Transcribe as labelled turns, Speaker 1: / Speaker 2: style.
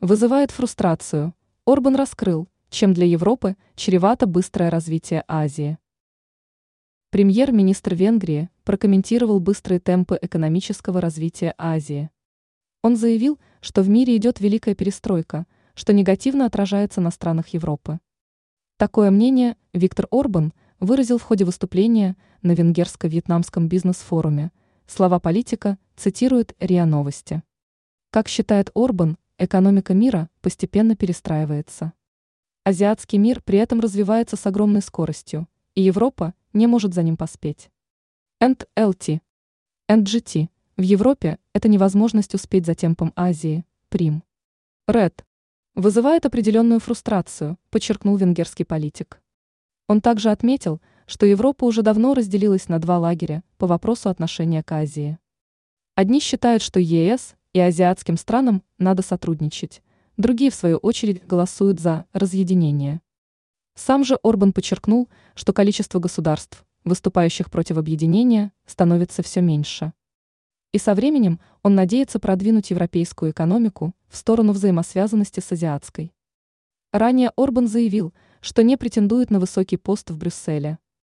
Speaker 1: Вызывает фрустрацию. Орбан раскрыл, чем для Европы чревато быстрое развитие Азии. Премьер-министр Венгрии прокомментировал быстрые темпы экономического развития Азии. Он заявил, что в мире идет великая перестройка, что негативно отражается на странах Европы. Такое мнение Виктор Орбан выразил в ходе выступления на венгерско-вьетнамском бизнес-форуме. Слова политика цитирует РИА Новости. Как считает Орбан, экономика мира постепенно перестраивается. Азиатский мир при этом развивается с огромной скоростью, и Европа не может за ним поспеть. NLT. NGT. В Европе это невозможность успеть за темпом Азии. Прим. Red. Вызывает определенную фрустрацию, подчеркнул венгерский политик. Он также отметил, что Европа уже давно разделилась на два лагеря по вопросу отношения к Азии. Одни считают, что ЕС и азиатским странам надо сотрудничать, другие, в свою очередь, голосуют за разъединение. Сам же Орбан подчеркнул, что количество государств, выступающих против объединения, становится все меньше. И со временем он надеется продвинуть европейскую экономику в сторону взаимосвязанности с азиатской. Ранее Орбан заявил, что не претендует на высокий пост в Брюсселе –